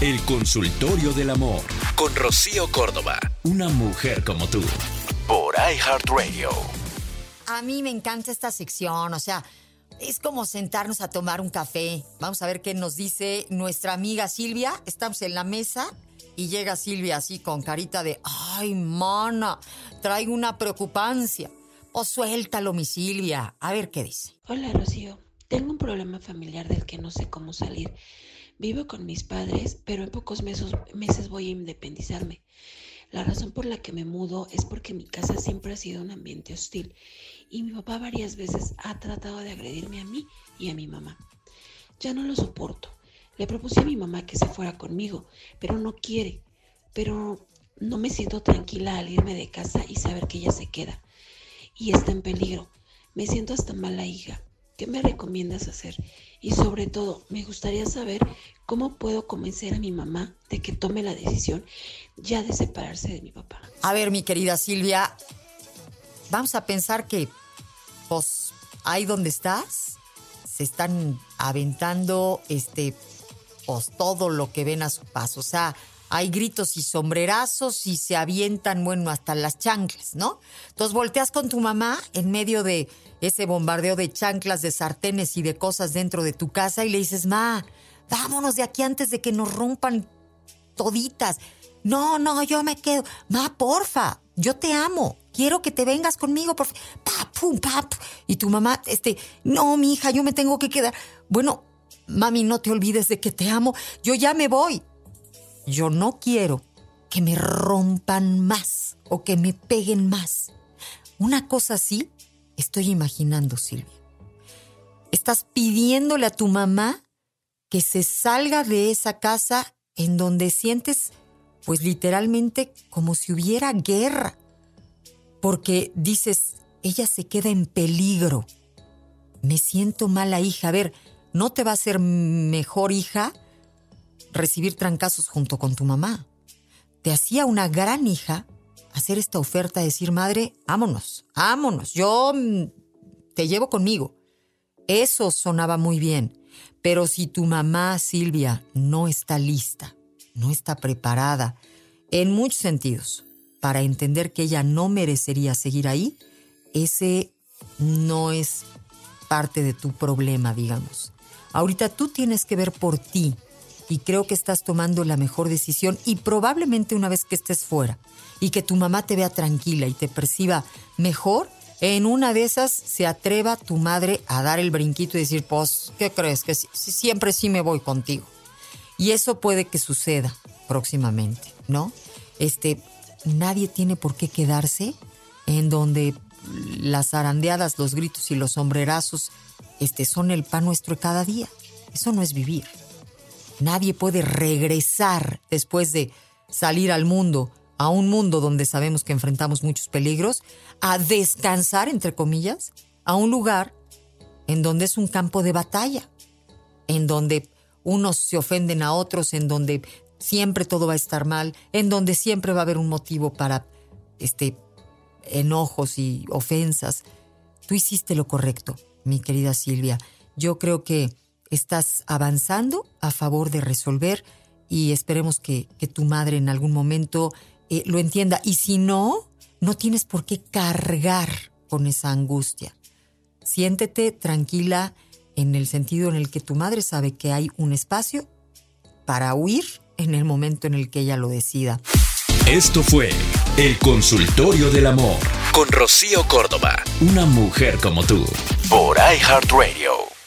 El consultorio del amor con Rocío Córdoba. Una mujer como tú. Por iHeartRadio. A mí me encanta esta sección, o sea, es como sentarnos a tomar un café. Vamos a ver qué nos dice nuestra amiga Silvia. Estamos en la mesa y llega Silvia así con carita de, ay, mana, traigo una preocupancia. O suéltalo, mi Silvia. A ver qué dice. Hola, Rocío. Tengo un problema familiar del que no sé cómo salir. Vivo con mis padres, pero en pocos meses, voy a independizarme. La razón por la que me mudo es porque mi casa siempre ha sido un ambiente hostil y mi papá varias veces ha tratado de agredirme a mí y a mi mamá. Ya no lo soporto. Le propuse a mi mamá que se fuera conmigo, pero no quiere. Pero no me siento tranquila al irme de casa y saber que ella se queda. Y está en peligro. Me siento hasta mala hija. ¿Qué me recomiendas hacer? Y sobre todo, me gustaría saber cómo puedo convencer a mi mamá de que tome la decisión ya de separarse de mi papá. A ver, mi querida Silvia, vamos a pensar que, pues, ahí donde estás, se están aventando, este, pues, todo lo que ven a su paso. O sea, hay gritos y sombrerazos y se avientan, bueno, hasta las chanclas, ¿no? Entonces volteas con tu mamá en medio de ese bombardeo de chanclas, de sartenes y de cosas dentro de tu casa y le dices, ma, vámonos de aquí antes de que nos rompan toditas. No, no, yo me quedo. Ma, porfa, yo te amo. Quiero que te vengas conmigo, por pa. Y tu mamá, este, no, mi hija, yo me tengo que quedar. Bueno, mami, no te olvides de que te amo. Yo ya me voy. Yo no quiero que me rompan más o que me peguen más. Una cosa así estoy imaginando, Silvia. Estás pidiéndole a tu mamá que se salga de esa casa en donde sientes, pues literalmente, como si hubiera guerra. Porque dices, ella se queda en peligro. Me siento mala hija. A ver, ¿no te va a ser mejor hija recibir trancazos junto con tu mamá? Te hacía una gran hija hacer esta oferta, decir, madre, ámonos, ámonos, yo mm, te llevo conmigo. Eso sonaba muy bien, pero si tu mamá, Silvia, no está lista, no está preparada, en muchos sentidos, para entender que ella no merecería seguir ahí, ese no es parte de tu problema, digamos. Ahorita tú tienes que ver por ti y creo que estás tomando la mejor decisión y probablemente una vez que estés fuera y que tu mamá te vea tranquila y te perciba mejor, en una de esas se atreva tu madre a dar el brinquito y decir, pues, ¿qué crees? Que siempre sí me voy contigo. Y eso puede que suceda próximamente, ¿no? Este, nadie tiene por qué quedarse en donde las arandeadas, los gritos y los sombrerazos este, son el pan nuestro cada día. Eso no es vivir. Nadie puede regresar después de salir al mundo, a un mundo donde sabemos que enfrentamos muchos peligros, a descansar, entre comillas, a un lugar en donde es un campo de batalla, en donde unos se ofenden a otros, en donde siempre todo va a estar mal, en donde siempre va a haber un motivo para este enojos y ofensas. Tú hiciste lo correcto, mi querida Silvia. Yo creo que estás avanzando a favor de resolver y esperemos que, tu madre en algún momento eh, lo entienda. Y si no, no tienes por qué cargar con esa angustia. Siéntete tranquila en el sentido en el que tu madre sabe que hay un espacio para huir en el momento en el que ella lo decida. Esto fue El Consultorio del Amor con Rocío Córdoba, una mujer como tú, por iHeartRadio.